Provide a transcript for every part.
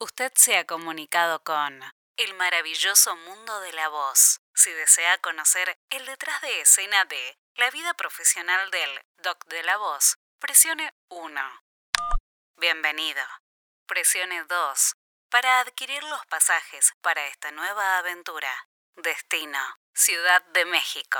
Usted se ha comunicado con el maravilloso mundo de la voz. Si desea conocer el detrás de escena de la vida profesional del Doc de la Voz, presione 1. Bienvenido. Presione 2 para adquirir los pasajes para esta nueva aventura. Destino, Ciudad de México.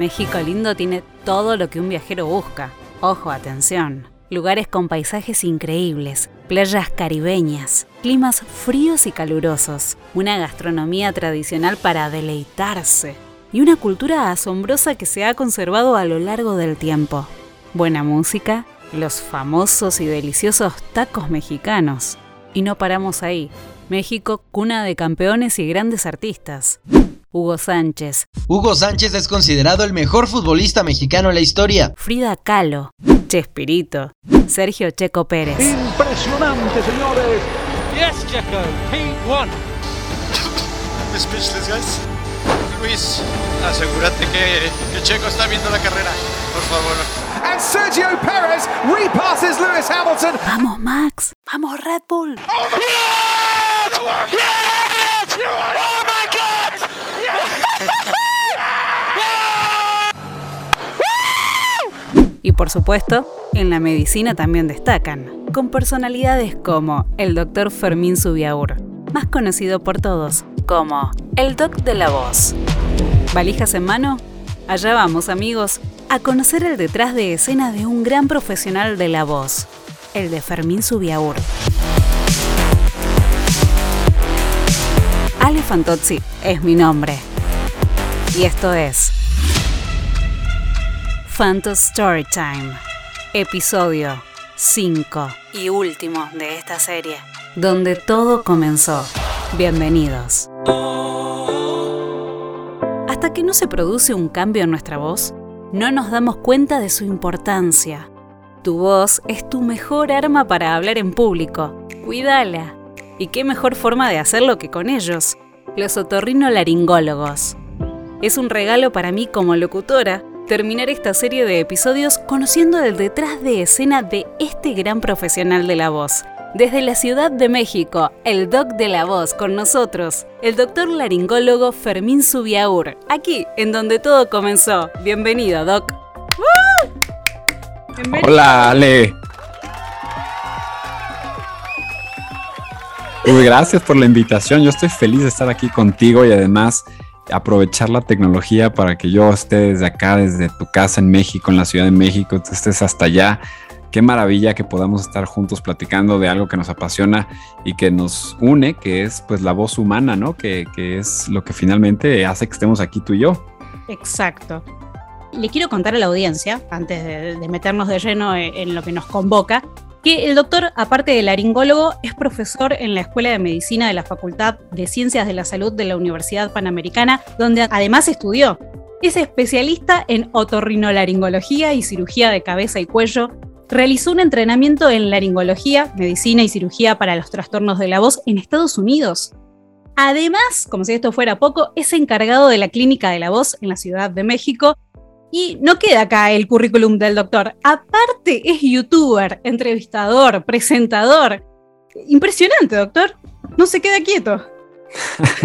México lindo tiene todo lo que un viajero busca. Ojo, atención. Lugares con paisajes increíbles, playas caribeñas, climas fríos y calurosos, una gastronomía tradicional para deleitarse y una cultura asombrosa que se ha conservado a lo largo del tiempo. Buena música, los famosos y deliciosos tacos mexicanos. Y no paramos ahí. México, cuna de campeones y grandes artistas. Hugo Sánchez. Hugo Sánchez es considerado el mejor futbolista mexicano en la historia. Frida Kahlo. Chespirito. Sergio Checo Pérez. Impresionante, señores. Yes, Checo. He won. Speechless, guys. Luis, asegúrate que, que Checo está viendo la carrera, por favor. And Sergio Perez repasses Lewis Hamilton. Vamos, Max. Vamos, Red Bull. Y por supuesto, en la medicina también destacan, con personalidades como el doctor Fermín Subiaur, más conocido por todos como el Doc de la Voz. ¿Valijas en mano? Allá vamos amigos, a conocer el detrás de escena de un gran profesional de la voz, el de Fermín Subiaur. Ale Fantozzi es mi nombre. Y esto es Phantos Storytime, episodio 5 y último de esta serie, donde todo comenzó. Bienvenidos. Hasta que no se produce un cambio en nuestra voz, no nos damos cuenta de su importancia. Tu voz es tu mejor arma para hablar en público. Cuídala. ¿Y qué mejor forma de hacerlo que con ellos? Los otorrinolaringólogos. Es un regalo para mí como locutora terminar esta serie de episodios conociendo el detrás de escena de este gran profesional de la voz. Desde la Ciudad de México, el doc de la voz con nosotros, el doctor laringólogo Fermín Subiaur, aquí en donde todo comenzó. Bienvenido, doc. Bienvenido. Hola, Ale. Uy, gracias por la invitación. Yo estoy feliz de estar aquí contigo y además aprovechar la tecnología para que yo esté desde acá, desde tu casa en México, en la Ciudad de México, tú estés hasta allá. Qué maravilla que podamos estar juntos platicando de algo que nos apasiona y que nos une, que es pues la voz humana, ¿no? Que, que es lo que finalmente hace que estemos aquí tú y yo. Exacto. Le quiero contar a la audiencia, antes de, meternos de lleno en, en lo que nos convoca, que el doctor, aparte de laringólogo, es profesor en la Escuela de Medicina de la Facultad de Ciencias de la Salud de la Universidad Panamericana, donde además estudió. Es especialista en otorrinolaringología y cirugía de cabeza y cuello. Realizó un entrenamiento en laringología, medicina y cirugía para los trastornos de la voz en Estados Unidos. Además, como si esto fuera poco, es encargado de la Clínica de la Voz en la Ciudad de México y no queda acá el currículum del doctor. Aparte es youtuber, entrevistador, presentador. Impresionante, doctor. No se queda quieto.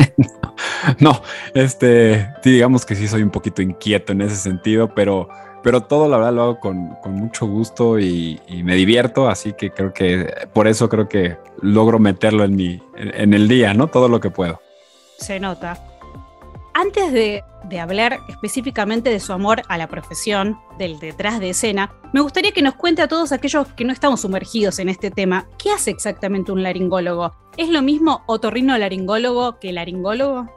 no, este, digamos que sí soy un poquito inquieto en ese sentido, pero, pero todo la verdad lo hago con, con mucho gusto y, y, me divierto, así que creo que por eso creo que logro meterlo en mi, en el día, ¿no? Todo lo que puedo. Se nota antes de, hablar específicamente de su amor a la profesión, del detrás de escena, me gustaría que nos cuente a todos aquellos que no estamos sumergidos en este tema, ¿qué hace exactamente un laringólogo? ¿Es lo mismo otorrino-laringólogo que laringólogo?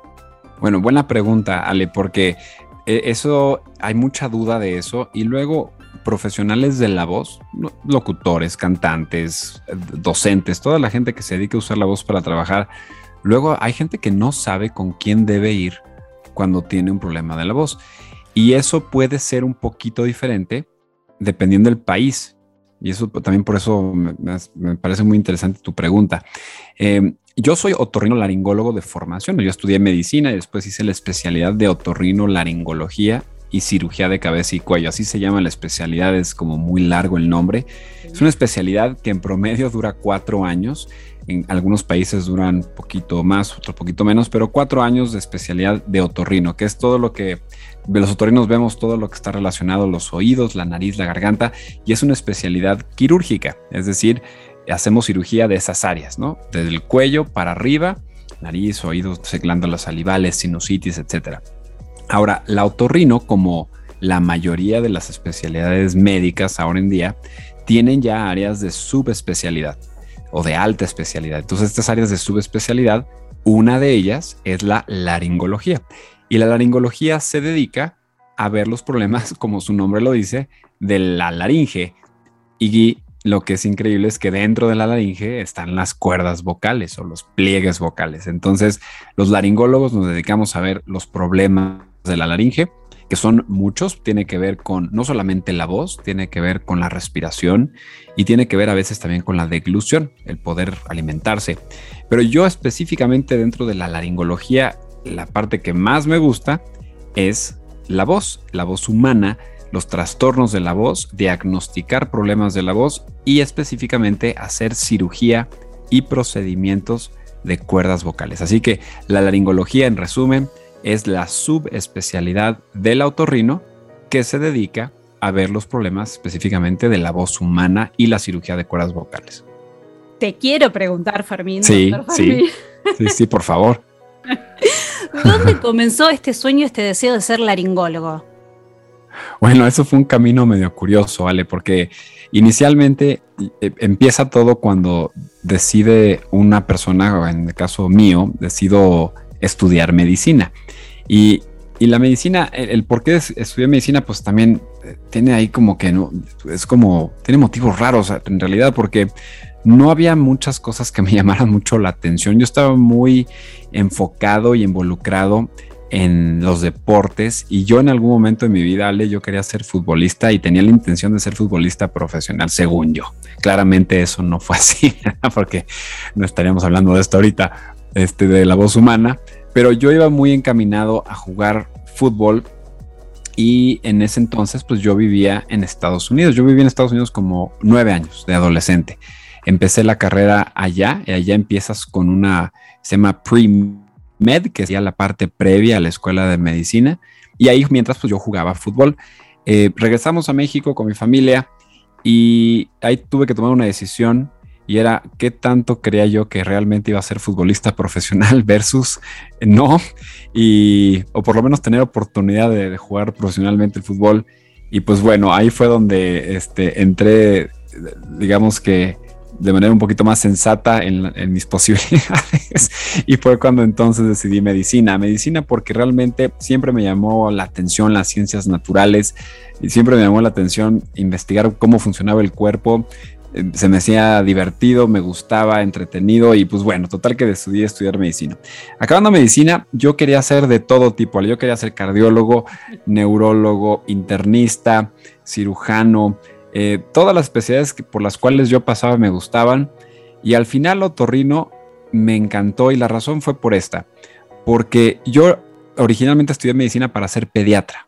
Bueno, buena pregunta, Ale, porque eso hay mucha duda de eso y luego profesionales de la voz, locutores, cantantes, docentes, toda la gente que se dedica a usar la voz para trabajar, luego hay gente que no sabe con quién debe ir cuando tiene un problema de la voz. Y eso puede ser un poquito diferente dependiendo del país. Y eso también por eso me, parece muy interesante tu pregunta. Eh, yo soy otorrino laringólogo de formación. Yo estudié medicina y después hice la especialidad de otorrino laringología y cirugía de cabeza y cuello. Así se llama la especialidad, es como muy largo el nombre. Es una especialidad que en promedio dura cuatro años. En algunos países duran poquito más, otro poquito menos, pero cuatro años de especialidad de otorrino, que es todo lo que los otorrinos vemos todo lo que está relacionado a los oídos, la nariz, la garganta, y es una especialidad quirúrgica, es decir, hacemos cirugía de esas áreas, ¿no? Desde el cuello para arriba, nariz, oídos, glándulas salivales, sinusitis, etc. Ahora, la otorrino, como la mayoría de las especialidades médicas ahora en día, tienen ya áreas de subespecialidad o de alta especialidad. Entonces, estas áreas de subespecialidad, una de ellas es la laringología. Y la laringología se dedica a ver los problemas, como su nombre lo dice, de la laringe. Y lo que es increíble es que dentro de la laringe están las cuerdas vocales o los pliegues vocales. Entonces, los laringólogos nos dedicamos a ver los problemas de la laringe, que son muchos, tiene que ver con no solamente la voz, tiene que ver con la respiración y tiene que ver a veces también con la deglución, el poder alimentarse. Pero yo específicamente dentro de la laringología, la parte que más me gusta es la voz, la voz humana los trastornos de la voz, diagnosticar problemas de la voz y específicamente hacer cirugía y procedimientos de cuerdas vocales. Así que la laringología, en resumen, es la subespecialidad del autorrino que se dedica a ver los problemas específicamente de la voz humana y la cirugía de cuerdas vocales. Te quiero preguntar, Fermín. Sí, sí, sí, sí, por favor. ¿Dónde comenzó este sueño, este deseo de ser laringólogo? Bueno, eso fue un camino medio curioso, ¿vale? Porque inicialmente eh, empieza todo cuando decide una persona, en el caso mío, decido estudiar medicina. Y, la medicina, el, por qué estudié medicina, pues también eh, tiene ahí como que no, es como, tiene motivos raros en realidad, porque no había muchas cosas que me llamaran mucho la atención. Yo estaba muy enfocado y involucrado en los deportes y yo en algún momento de mi vida, Ale, yo quería ser futbolista y tenía la intención de ser futbolista profesional, según yo. Claramente eso no fue así, porque no estaríamos hablando de esto ahorita, este, de la voz humana, pero yo iba muy encaminado a jugar fútbol y en ese entonces pues yo vivía en Estados Unidos, yo viví en Estados Unidos como nueve años de adolescente. Empecé la carrera allá y allá empiezas con una, se llama pre Med, que sería la parte previa a la escuela de medicina. Y ahí mientras pues yo jugaba fútbol. Eh, regresamos a México con mi familia y ahí tuve que tomar una decisión y era qué tanto creía yo que realmente iba a ser futbolista profesional versus no y o por lo menos tener oportunidad de, jugar profesionalmente el fútbol y pues bueno ahí fue donde este entré digamos que de manera un poquito más sensata en, mis posibilidades y fue cuando entonces decidí medicina. Medicina porque realmente siempre me llamó la atención las ciencias naturales y siempre me llamó la atención investigar cómo funcionaba el cuerpo. Se me hacía divertido, me gustaba, entretenido y pues bueno, total que decidí estudiar medicina. Acabando medicina, yo quería ser de todo tipo. Yo quería ser cardiólogo, neurólogo, internista, cirujano, eh, todas las especialidades por las cuales yo pasaba me gustaban y al final otorrino me encantó y la razón fue por esta, porque yo originalmente estudié medicina para ser pediatra.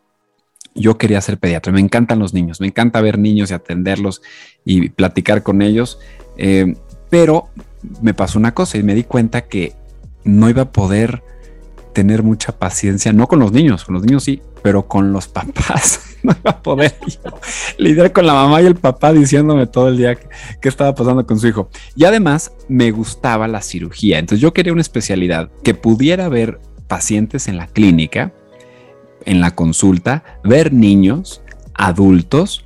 Yo quería ser pediatra, me encantan los niños, me encanta ver niños y atenderlos y platicar con ellos, eh, pero me pasó una cosa y me di cuenta que no iba a poder tener mucha paciencia, no con los niños, con los niños sí, pero con los papás. No iba a poder lidiar con la mamá y el papá diciéndome todo el día qué estaba pasando con su hijo. Y además me gustaba la cirugía, entonces yo quería una especialidad que pudiera ver pacientes en la clínica, en la consulta, ver niños, adultos,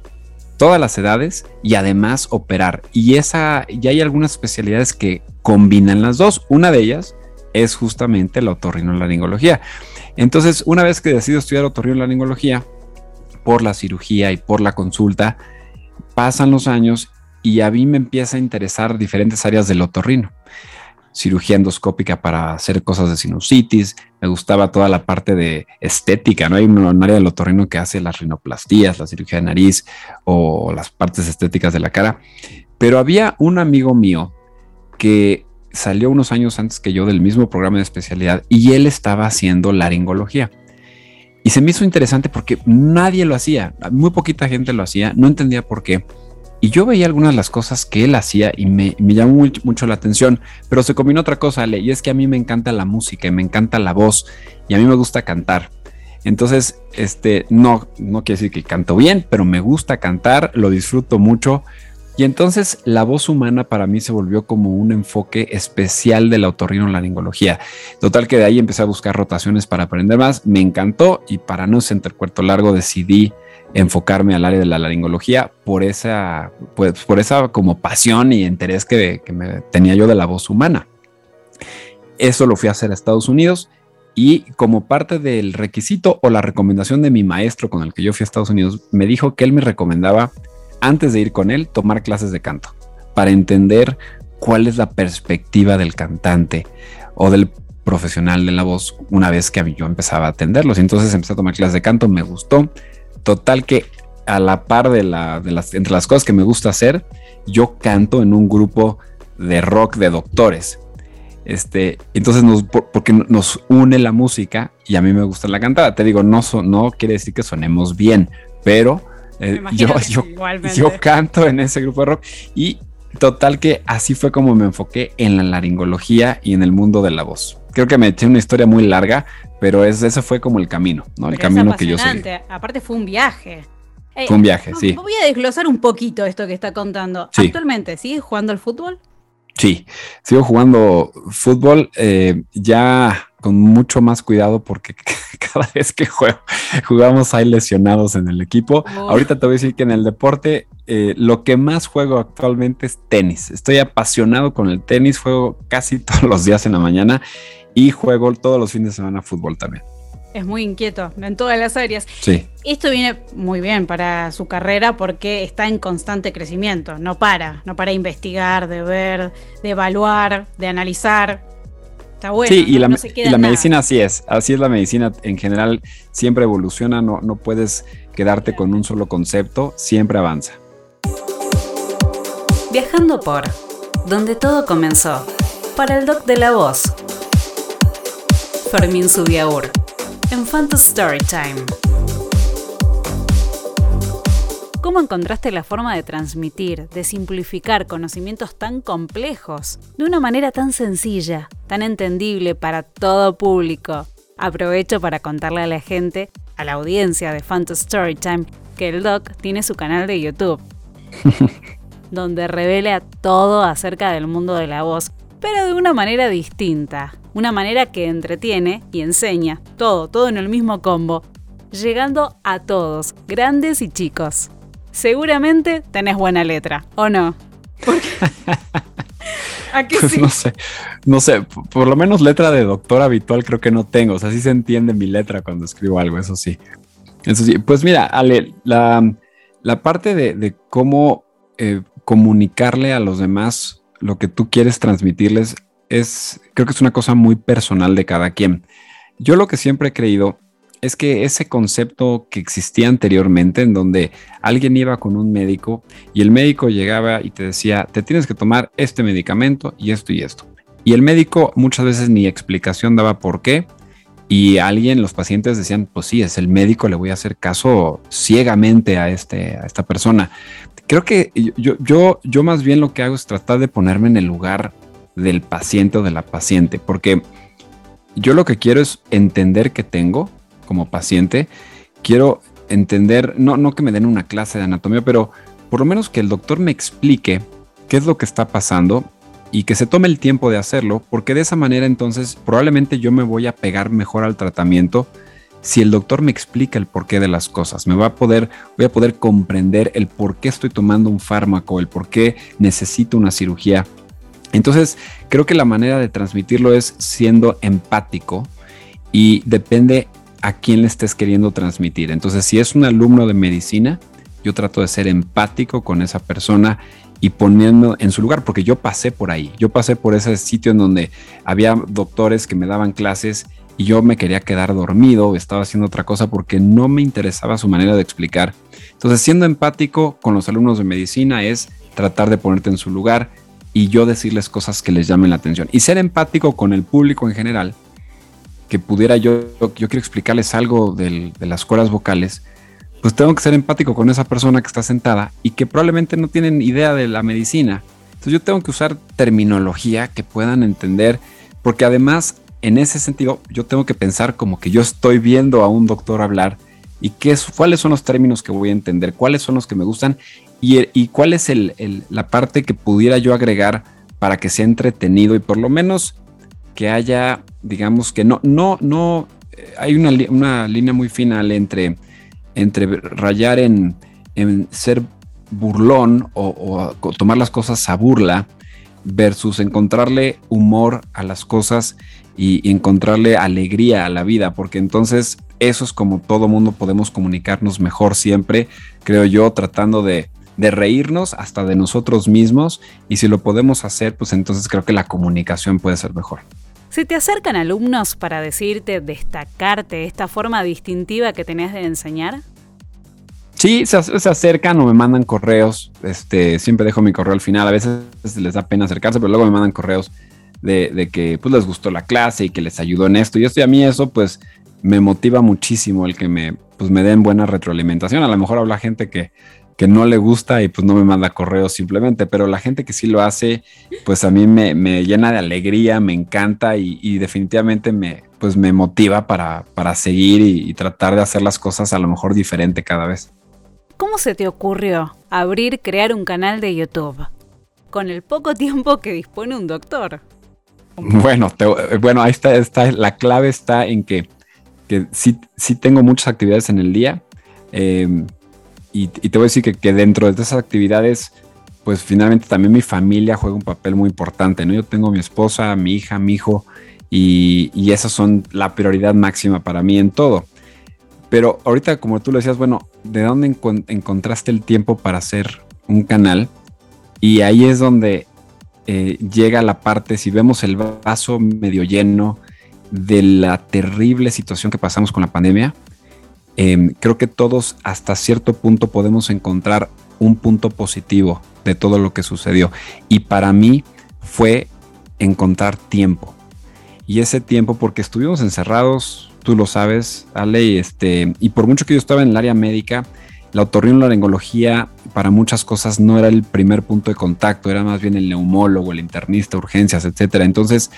todas las edades y además operar. Y esa, ya hay algunas especialidades que combinan las dos. Una de ellas es justamente la otorrinolaringología. Entonces, una vez que decido estudiar otorrinolaringología, por la cirugía y por la consulta, pasan los años y a mí me empieza a interesar diferentes áreas del otorrino. Cirugía endoscópica para hacer cosas de sinusitis, me gustaba toda la parte de estética, ¿no? Hay un área del otorrino que hace las rinoplastías, la cirugía de nariz o las partes estéticas de la cara. Pero había un amigo mío que salió unos años antes que yo del mismo programa de especialidad y él estaba haciendo laringología. Y se me hizo interesante porque nadie lo hacía, muy poquita gente lo hacía, no entendía por qué. Y yo veía algunas de las cosas que él hacía y me, llamó mucho, la atención, pero se combinó otra cosa, y es que a mí me encanta la música y me encanta la voz y a mí me gusta cantar. Entonces, este, no, no quiere decir que canto bien, pero me gusta cantar, lo disfruto mucho. Y entonces la voz humana para mí se volvió como un enfoque especial de la otorrinolaringología. Total que de ahí empecé a buscar rotaciones para aprender más, me encantó y para no ser cuarto largo decidí enfocarme al área de la laringología por esa, pues, por esa como pasión y interés que, que me tenía yo de la voz humana. Eso lo fui a hacer a Estados Unidos y como parte del requisito o la recomendación de mi maestro con el que yo fui a Estados Unidos, me dijo que él me recomendaba antes de ir con él, tomar clases de canto para entender cuál es la perspectiva del cantante o del profesional de la voz una vez que yo empezaba a atenderlos. Entonces empecé a tomar clases de canto, me gustó. Total que a la par de, la, de las, entre las cosas que me gusta hacer, yo canto en un grupo de rock de doctores. Este, entonces nos, porque nos une la música y a mí me gusta la cantada. Te digo, no, no quiere decir que sonemos bien, pero eh, yo, yo, canto en ese grupo de rock y total que así fue como me enfoqué en la laringología y en el mundo de la voz. Creo que me eché una historia muy larga, pero es, ese fue como el camino, ¿no? el camino que yo seguí. Aparte fue un viaje. fue un viaje, sí. Voy a desglosar un poquito esto que está contando. Actualmente, ¿sigues jugando al fútbol? Sí, sigo jugando fútbol eh, ya con mucho más cuidado porque cada vez que juego, jugamos hay lesionados en el equipo. Ahorita te voy a decir que en el deporte eh, lo que más juego actualmente es tenis. Estoy apasionado con el tenis, juego casi todos los días en la mañana y juego todos los fines de semana fútbol también es muy inquieto en todas las áreas. Sí. Esto viene muy bien para su carrera porque está en constante crecimiento, no para, no para investigar, de ver, de evaluar, de analizar. Está bueno. Sí, y la, medicina así es, así es la medicina en general, siempre evoluciona, no, no puedes quedarte con un solo concepto, siempre avanza. Viajando por donde todo comenzó, para el doc de la voz. Fermín Subiaur en Phantom Storytime. ¿Cómo encontraste la forma de transmitir, de simplificar conocimientos tan complejos de una manera tan sencilla, tan entendible para todo público? Aprovecho para contarle a la gente, a la audiencia de Phantom Storytime, que el doc tiene su canal de YouTube, donde revela todo acerca del mundo de la voz, pero de una manera distinta, una manera que entretiene y enseña, todo, todo en el mismo combo, llegando a todos, grandes y chicos. Seguramente tenés buena letra, ¿o no? ¿A qué pues sí? No sé, no sé, por lo menos letra de doctor habitual creo que no tengo, o sea, sí se entiende mi letra cuando escribo algo, eso sí. Eso sí, pues mira, Ale, la, parte de, cómo eh, comunicarle a los demás lo que tú quieres transmitirles es, creo que es una cosa muy personal de cada quien. Yo lo que siempre he creído es que ese concepto que existía anteriormente, en donde alguien iba con un médico y el médico llegaba y te decía, te tienes que tomar este medicamento y esto y esto. Y el médico muchas veces ni explicación daba por qué. Y alguien, los pacientes decían, pues sí, es el médico, le voy a hacer caso ciegamente a, este, a esta persona. Creo que yo, yo, yo más bien lo que hago es tratar de ponerme en el lugar del paciente o de la paciente, porque yo lo que quiero es entender que tengo como paciente, quiero entender, no, no que me den una clase de anatomía, pero por lo menos que el doctor me explique qué es lo que está pasando y que se tome el tiempo de hacerlo, porque de esa manera entonces probablemente yo me voy a pegar mejor al tratamiento si el doctor me explica el porqué de las cosas, me va a poder, voy a poder comprender el por qué estoy tomando un fármaco, el por qué necesito una cirugía entonces, creo que la manera de transmitirlo es siendo empático y depende a quién le estés queriendo transmitir. Entonces, si es un alumno de medicina, yo trato de ser empático con esa persona y poniendo en su lugar, porque yo pasé por ahí, yo pasé por ese sitio en donde había doctores que me daban clases y yo me quería quedar dormido, estaba haciendo otra cosa porque no me interesaba su manera de explicar. Entonces, siendo empático con los alumnos de medicina es tratar de ponerte en su lugar, y yo decirles cosas que les llamen la atención. Y ser empático con el público en general, que pudiera yo, yo quiero explicarles algo de las cuerdas vocales, pues tengo que ser empático con esa persona que está sentada y que probablemente no tienen idea de la medicina. Entonces yo tengo que usar terminología que puedan entender, porque además en ese sentido yo tengo que pensar como que yo estoy viendo a un doctor hablar y qué cuáles son los términos que voy a entender, cuáles son los que me gustan y, cuál es la parte que pudiera yo agregar para que sea entretenido y por lo menos que haya, digamos que no, no, no, eh, hay una, una línea muy final entre, entre rayar en, ser burlón o, tomar las cosas a burla versus encontrarle humor a las cosas y, encontrarle alegría a la vida, porque entonces eso es como todo mundo podemos comunicarnos mejor siempre, creo yo, tratando de, de reírnos hasta de nosotros mismos y si lo podemos hacer, pues entonces creo que la comunicación puede ser mejor. ¿Se te acercan alumnos para decirte, destacarte esta forma distintiva que tenés de enseñar? Sí, se, acercan o me mandan correos. Este, siempre dejo mi correo al final. A veces les da pena acercarse, pero luego me mandan correos de, que pues, les gustó la clase y que les ayudó en esto. Y esto y a mí eso, pues, me motiva muchísimo el que me, pues, me den buena retroalimentación. A lo mejor habla gente que, que no le gusta y pues no me manda correos simplemente, pero la gente que sí lo hace, pues a mí me, llena de alegría, me encanta y, definitivamente me, pues me motiva para, para seguir y, tratar de hacer las cosas a lo mejor diferente cada vez. ¿Cómo se te ocurrió abrir, crear un canal de YouTube? Con el poco tiempo que dispone un doctor. Bueno, bueno, ahí está, la clave está en que, que sí, sí tengo muchas actividades en el día. Eh, y, te voy a decir que, dentro de esas actividades, pues finalmente también mi familia juega un papel muy importante, ¿no? Yo tengo mi esposa, mi hija, mi hijo, y, y esas son la prioridad máxima para mí en todo. Pero ahorita, como tú lo decías, bueno, ¿de dónde encontraste el tiempo para hacer un canal? Y ahí es donde eh, llega la parte, si vemos el vaso medio lleno de la terrible situación que pasamos con la pandemia, Em, creo que todos hasta cierto punto podemos encontrar un punto positivo de todo lo que sucedió. Y para mí fue encontrar tiempo. Y ese tiempo, porque estuvimos encerrados, tú lo sabes, Ale, este, y por mucho que yo estaba en el área médica, la otorrinolaringología para muchas cosas no era el primer punto de contacto, era más bien el neumólogo, el internista, urgencias, etcétera. Entonces,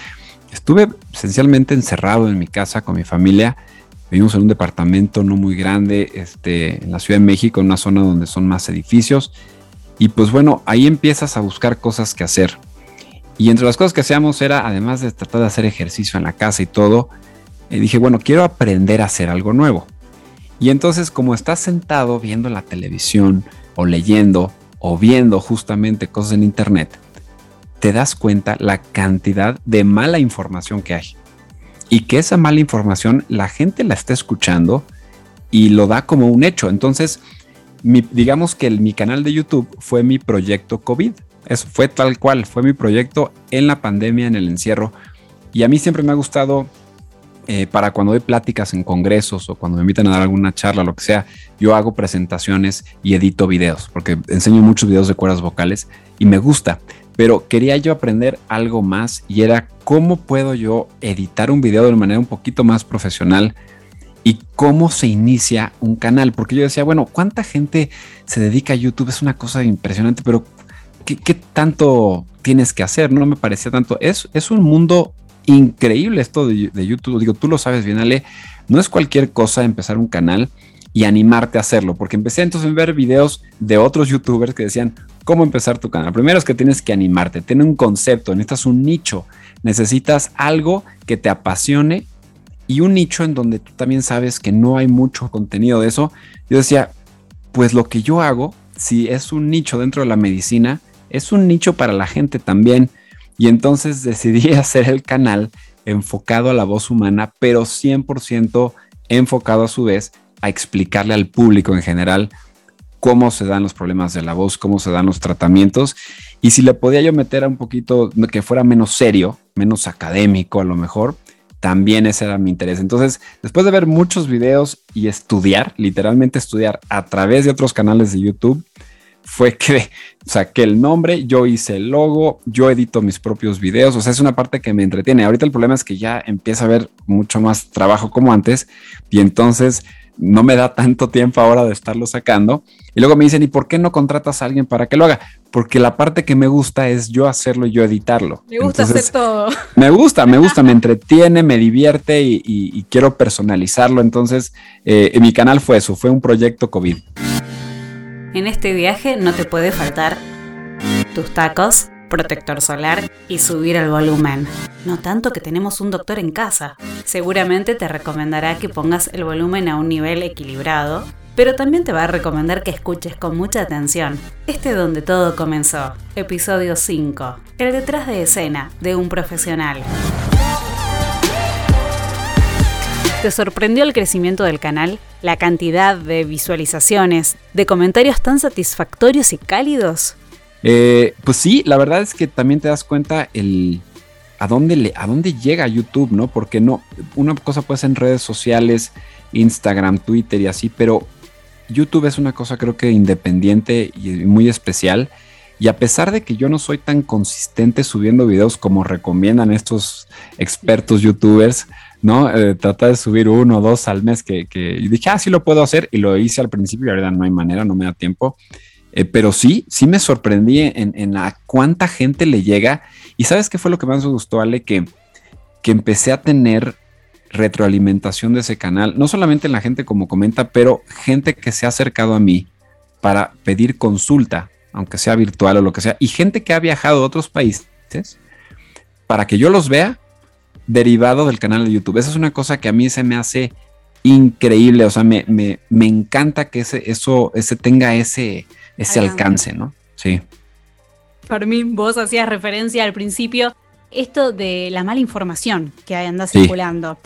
estuve esencialmente encerrado en mi casa con mi familia Vivimos en un departamento no muy grande, este, en la Ciudad de México, en una zona donde son más edificios. Y pues bueno, ahí empiezas a buscar cosas que hacer. Y entre las cosas que hacíamos era, además de tratar de hacer ejercicio en la casa y todo, eh, dije, bueno, quiero aprender a hacer algo nuevo. Y entonces, como estás sentado viendo la televisión o leyendo o viendo justamente cosas en internet, te das cuenta la cantidad de mala información que hay y que esa mala información la gente la está escuchando y lo da como un hecho. Entonces, digamos que mi canal de YouTube fue mi proyecto COVID. Eso fue tal cual, fue mi proyecto en la pandemia, en el encierro. Y a mí siempre me ha gustado eh, para cuando doy pláticas en congresos o cuando me invitan a dar alguna charla, lo que sea, yo hago presentaciones y edito videos, porque enseño muchos videos de cuerdas vocales y me gusta pero quería yo aprender algo más y era cómo puedo yo editar un video de manera un poquito más profesional y cómo se inicia un canal, porque yo decía, bueno, ¿cuánta gente se dedica a YouTube? Es una cosa impresionante, pero ¿qué, tanto tienes que hacer? No me parecía tanto. Es, es un mundo increíble esto de, de YouTube. Digo, tú lo sabes bien, Ale. No es cualquier cosa empezar un canal y animarte a hacerlo, porque empecé entonces a ver videos de otros youtubers que decían cómo empezar tu canal. Primero es que tienes que animarte, tener un concepto, necesitas un nicho, necesitas algo que te apasione y un nicho en donde tú también sabes que no hay mucho contenido de eso. Yo decía, pues lo que yo hago, si es un nicho dentro de la medicina, es un nicho para la gente también. Y entonces decidí hacer el canal enfocado a la voz humana, pero 100% enfocado a su vez a explicarle al público en general cómo se dan los problemas de la voz, cómo se dan los tratamientos y si le podía yo meter a un poquito que fuera menos serio, menos académico a lo mejor, también ese era mi interés. Entonces, después de ver muchos videos y estudiar, literalmente estudiar a través de otros canales de YouTube, fue que saqué el nombre, yo hice el logo, yo edito mis propios videos, o sea, es una parte que me entretiene. Ahorita el problema es que ya empieza a haber mucho más trabajo como antes y entonces no me da tanto tiempo ahora de estarlo sacando. Y luego me dicen, ¿y por qué no contratas a alguien para que lo haga? Porque la parte que me gusta es yo hacerlo y yo editarlo. Me gusta hacer todo. Me gusta, me gusta, me entretiene, me divierte y, quiero personalizarlo. Entonces, eh, mi canal fue eso, fue un proyecto COVID. En este viaje no te puede faltar tus tacos, protector solar y subir el volumen. No tanto que tenemos un doctor en casa. Seguramente te recomendará que pongas el volumen a un nivel equilibrado, pero también te va a recomendar que escuches con mucha atención. Este es donde todo comenzó, episodio 5, el detrás de escena de un profesional. ¿Te sorprendió el crecimiento del canal? ¿La cantidad de visualizaciones, de comentarios tan satisfactorios y cálidos? Eh, pues sí, la verdad es que también te das cuenta el a dónde le, a dónde llega YouTube, ¿no? Porque no, una cosa puede ser en redes sociales, Instagram, Twitter y así, pero YouTube es una cosa creo que independiente y muy especial. Y a pesar de que yo no soy tan consistente subiendo videos como recomiendan estos expertos youtubers, ¿no? Eh, trata de subir uno o dos al mes que, dije, ah, sí lo puedo hacer y lo hice al principio y ahora no hay manera, no me da tiempo. Eh, pero sí, sí me sorprendí en, a cuánta gente le llega. Y sabes qué fue lo que más me gustó, Ale, que, que empecé a tener retroalimentación de ese canal, no solamente en la gente como comenta, pero gente que se ha acercado a mí para pedir consulta, aunque sea virtual o lo que sea, y gente que ha viajado a otros países para que yo los vea derivado del canal de YouTube. Esa es una cosa que a mí se me hace increíble, o sea, me, me, me encanta que ese, eso, ese tenga ese, ese alcance, ¿no? Sí. Fermín, vos hacías referencia al principio esto de la mala información que anda circulando.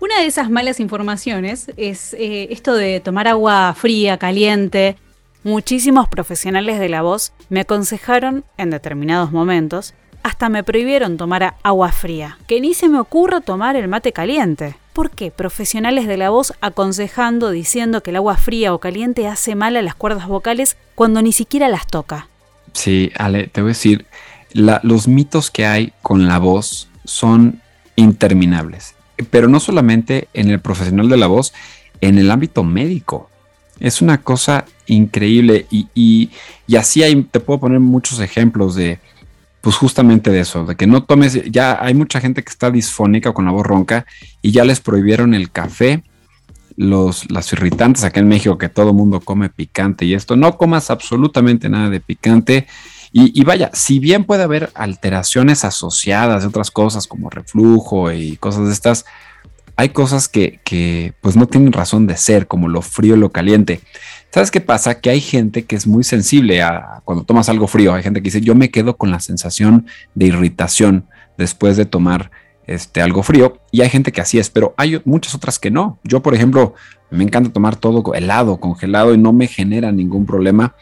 Una de esas malas informaciones es eh, esto de tomar agua fría, caliente. Muchísimos profesionales de la voz me aconsejaron en determinados momentos, hasta me prohibieron tomar agua fría, que ni se me ocurra tomar el mate caliente. ¿Por qué? Profesionales de la voz aconsejando, diciendo que el agua fría o caliente hace mal a las cuerdas vocales cuando ni siquiera las toca. Sí, Ale, te voy a decir, los mitos que hay con la voz son interminables, pero no solamente en el profesional de la voz, en el ámbito médico. Es una cosa increíble y, y así hay, te puedo poner muchos ejemplos de, pues justamente de eso, de que no tomes, ya hay mucha gente que está disfónica con la voz ronca y ya les prohibieron el café, los, las irritantes acá en México que todo mundo come picante y esto, no comas absolutamente nada de picante. Y, vaya, si bien puede haber alteraciones asociadas de otras cosas como reflujo y cosas de estas, hay cosas que, pues no tienen razón de ser, como lo frío y lo caliente. ¿Sabes qué pasa? Que hay gente que es muy sensible a cuando tomas algo frío. Hay gente que dice, yo me quedo con la sensación de irritación después de tomar este, algo frío. Y hay gente que así es, pero hay muchas otras que no. Yo, por ejemplo, me encanta tomar todo helado, congelado y no me genera ningún problema.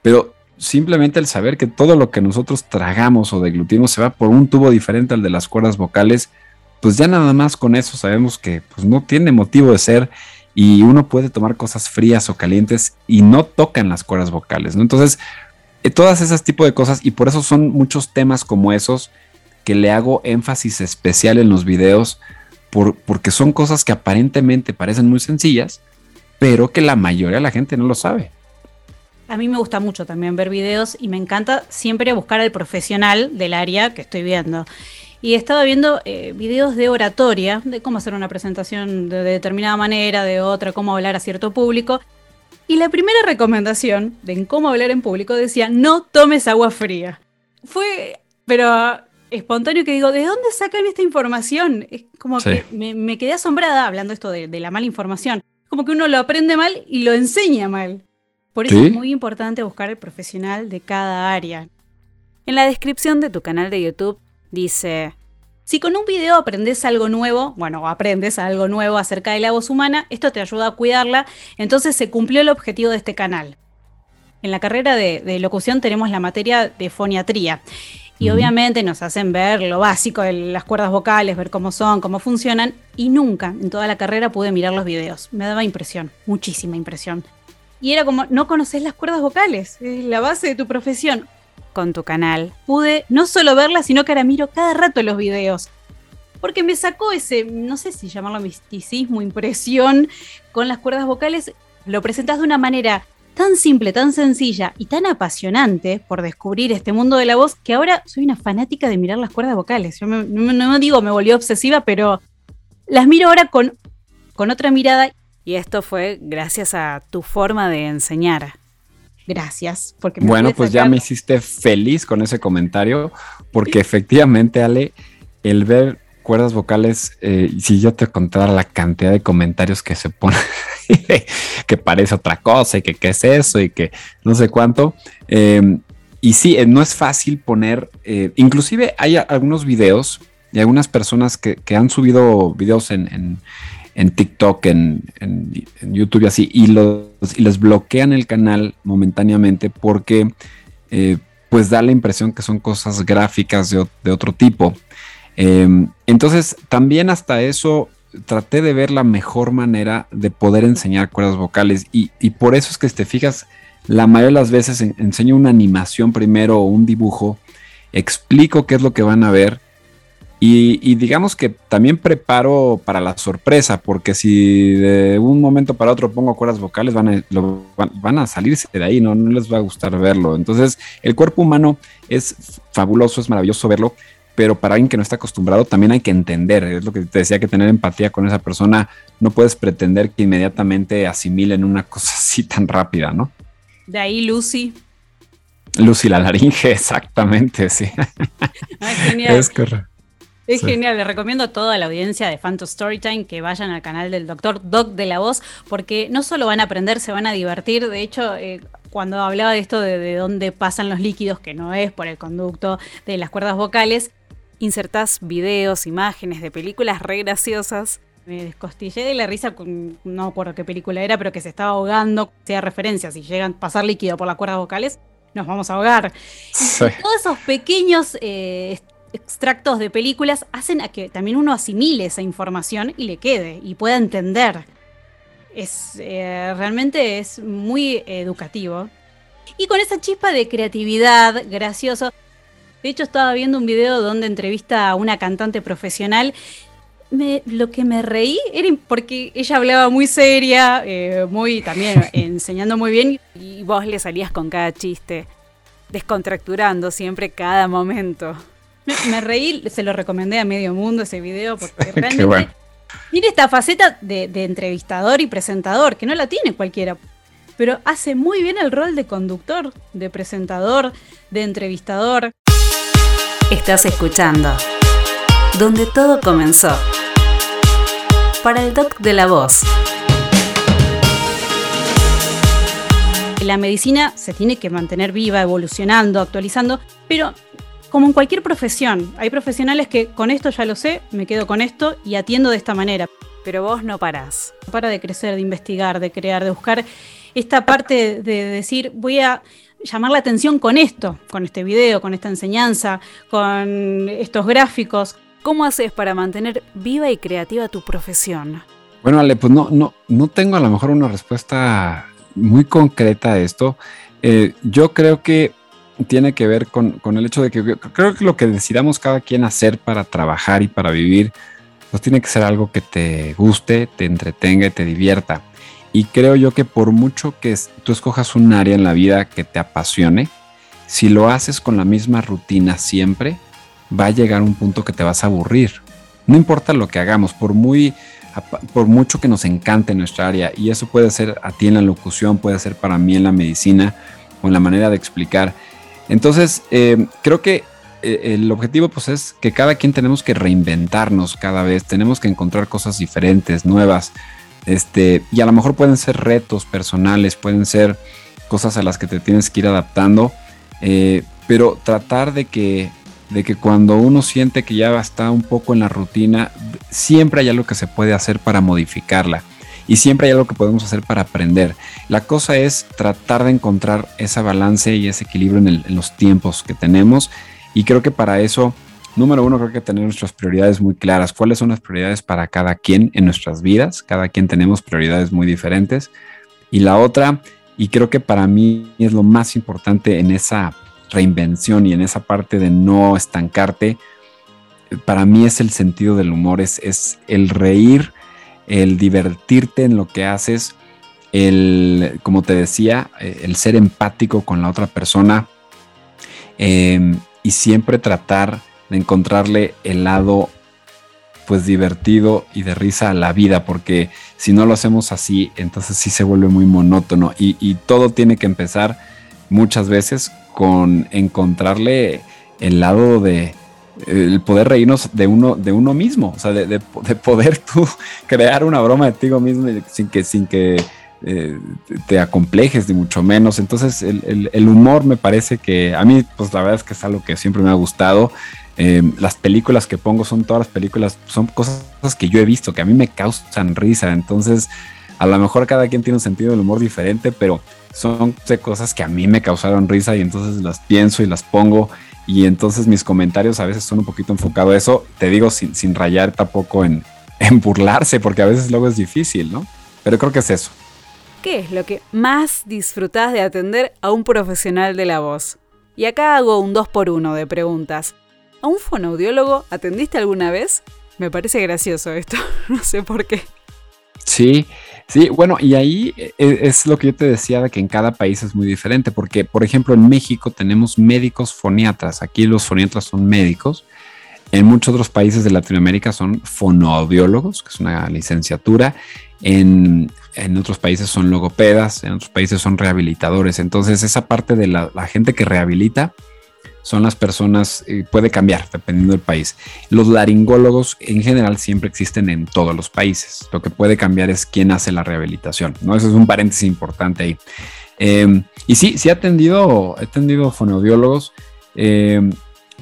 Pero simplemente el saber que todo lo que nosotros tragamos o deglutimos se va por un tubo diferente al de las cuerdas vocales, pues ya nada más con eso sabemos que pues, no tiene motivo de ser y uno puede tomar cosas frías o calientes y no tocan las cuerdas vocales, ¿no? Entonces, eh, todas esas tipos de cosas y por eso son muchos temas como esos que le hago énfasis especial en los videos por, porque son cosas que aparentemente parecen muy sencillas, pero que la mayoría de la gente no lo sabe. A mí me gusta mucho también ver videos y me encanta siempre buscar al profesional del área que estoy viendo y estaba viendo eh, videos de oratoria, de cómo hacer una presentación de determinada manera, de otra, cómo hablar a cierto público. Y la primera recomendación de cómo hablar en público decía, no tomes agua fría. Fue, pero espontáneo que digo, ¿de dónde sacan esta información? Es como que me, quedé asombrada hablando esto de, la mala información. Como que uno lo aprende mal y lo enseña mal. Por eso es muy importante buscar el profesional de cada área. En la descripción de tu canal de YouTube Dice, si con un video aprendes algo nuevo, bueno, aprendes algo nuevo acerca de la voz humana, esto te ayuda a cuidarla, entonces se cumplió el objetivo de este canal. En la carrera de, locución tenemos la materia de foniatría. Y obviamente nos hacen ver lo básico de las cuerdas vocales, ver cómo son, cómo funcionan. Y nunca en toda la carrera pude mirar los videos. Me daba impresión, muchísima impresión. y era como, no conoces las cuerdas vocales, es la base de tu profesión. Con tu canal pude no solo verlas, sino que ahora miro cada rato los videos. Porque me sacó ese, no sé si llamarlo misticismo, impresión con las cuerdas vocales. Lo presentas de una manera tan simple, tan sencilla y tan apasionante por descubrir este mundo de la voz que ahora soy una fanática de mirar las cuerdas vocales. Yo no, digo me volvió obsesiva, pero las miro ahora con, con otra mirada. Y esto fue gracias a tu forma de enseñar. Gracias. Porque bueno, pues ya me hiciste feliz con ese comentario, porque efectivamente, Ale, el ver cuerdas vocales, eh, si yo te contara la cantidad de comentarios que se ponen, que parece otra cosa y que qué es eso y que no sé cuánto. Em, y sí, eh, no es fácil poner, eh, inclusive hay algunos videos y algunas personas que, han subido videos en, TikTok, en, YouTube y así, y, los, y les bloquean el canal momentáneamente porque pues da la impresión que son cosas gráficas de, de otro tipo. Em, entonces, también hasta eso traté de ver la mejor manera de poder enseñar cuerdas vocales y, por eso es que si te fijas, la mayoría de las veces enseño una animación primero o un dibujo, explico qué es lo que van a ver y, digamos que también preparo para la sorpresa, porque si de un momento para otro pongo cuerdas vocales, van a, van, a salirse de ahí, ¿no? no les va a gustar verlo. Entonces, el cuerpo humano es fabuloso, es maravilloso verlo, pero para alguien que no está acostumbrado también hay que entender, es lo que te decía, que tener empatía con esa persona, no puedes pretender que inmediatamente asimilen una cosa así tan rápida, ¿no? De ahí Lucy. Lucy la laringe, exactamente, sí. es genial. Es correcto. Es genial, le recomiendo a toda la audiencia de Phantom Storytime que vayan al canal del doctor Doc de la Voz, porque no solo van a aprender, se van a divertir. De hecho, eh, cuando hablaba de esto de, de dónde pasan los líquidos, que no es por el conducto de las cuerdas vocales, insertás videos, imágenes de películas re graciosas. Me descostillé de la risa, con, no me acuerdo qué película era, pero que se estaba ahogando, sea referencia, si llegan a pasar líquido por las cuerdas vocales, nos vamos a ahogar. todos esos pequeños eh, extractos de películas hacen a que también uno asimile esa información y le quede y pueda entender. Es, eh, realmente es muy educativo. Y con esa chispa de creatividad, gracioso, de hecho, estaba viendo un video donde entrevista a una cantante profesional. lo que me reí era porque ella hablaba muy seria, eh, muy también enseñando muy bien, y vos le salías con cada chiste, descontracturando siempre cada momento. Me, reí, se lo recomendé a medio mundo ese video porque realmente tiene esta faceta de, de entrevistador y presentador que no la tiene cualquiera pero hace muy bien el rol de conductor, de presentador, de entrevistador. Estás escuchando Donde todo comenzó. Para el Doc de la Voz. La medicina se tiene que mantener viva, evolucionando, actualizando, pero como en cualquier profesión, hay profesionales que con esto ya lo sé, me quedo con esto y atiendo de esta manera. Pero vos no parás. Para de crecer, de investigar, de crear, de buscar esta parte de decir, voy a llamar la atención con esto, con este video, con esta enseñanza, con estos gráficos. ¿Cómo haces para mantener viva y creativa tu profesión? Bueno, Ale, pues no, no, no tengo a lo mejor una respuesta muy concreta a esto. Eh, yo creo que tiene que ver con, con, el hecho de que creo que lo que decidamos cada quien hacer para trabajar y para vivir, pues tiene que ser algo que te guste, te entretenga y te divierta. Y creo yo que por mucho que tú escojas un área en la vida que te apasione, si lo haces con la misma rutina siempre, va a llegar un punto que te vas a aburrir. No importa lo que hagamos, por muy por mucho que nos encante nuestra área, y eso puede ser a ti en la locución, puede ser para mí en la medicina o en la manera de explicar. Entonces, eh, creo que eh, el objetivo pues es que cada quien tenemos que reinventarnos cada vez, tenemos que encontrar cosas diferentes, nuevas. Este, y a lo mejor pueden ser retos personales, pueden ser cosas a las que te tienes que ir adaptando, eh, pero tratar de que, de que cuando uno siente que ya está un poco en la rutina, siempre hay algo que se puede hacer para modificarla y siempre hay algo que podemos hacer para aprender. La cosa es tratar de encontrar ese balance y ese equilibrio en, en los tiempos que tenemos y creo que para eso Número uno, creo que tener nuestras prioridades muy claras. ¿Cuáles son las prioridades para cada quien en nuestras vidas? Cada quien tenemos prioridades muy diferentes. Y la otra, Y creo que para mí es lo más importante en esa reinvención y en esa parte de no estancarte. Para mí es el sentido del humor, es, es el reír, el divertirte en lo que haces, el, como te decía, eh, el ser empático con la otra persona em, y siempre tratar de encontrarle el lado pues divertido y de risa a la vida, porque si no lo hacemos así, entonces sí se vuelve muy monótono. Y, todo tiene que empezar muchas veces con encontrarle el lado de el poder reírnos de uno, de uno mismo, o sea, de, poder tú crear una broma de ti mismo sin que, sin que eh, te acomplejes, ni mucho menos. Entonces, el, humor me parece que a mí, pues la verdad es que es algo que siempre me ha gustado. Eh, las películas que pongo son todas las películas, son cosas que yo he visto, que a mí me causan risa. Entonces, a lo mejor cada quien tiene un sentido del humor diferente, pero son cosas que a mí me causaron risa y entonces las pienso y las pongo. Y entonces mis comentarios a veces son un poquito enfocados a eso. Te digo sin, sin rayar tampoco en, en burlarse, porque a veces luego es difícil, ¿no? Pero creo que es eso. ¿Qué es lo que más disfrutás de atender a un profesional de la voz? Y acá hago un 2 por 1 de preguntas. ¿A un fonoaudiólogo atendiste alguna vez? Me parece gracioso esto, no sé por qué. Sí, sí, bueno, y ahí e, es lo que yo te decía de que en cada país es muy diferente, porque por ejemplo en México tenemos médicos foniatras, aquí los foniatras son médicos, en muchos otros países de Latinoamérica son fonoaudiólogos, que es una licenciatura, en, otros países son logopedas, en otros países son rehabilitadores, entonces esa parte de la gente que rehabilita, son las personas, eh, puede cambiar dependiendo del país. Los laringólogos en general siempre existen en todos los países. Lo que puede cambiar es quién hace la rehabilitación, ¿no? Eso es un paréntesis importante ahí. Em, y sí, sí he atendido, he atendido fonoaudiólogos, em,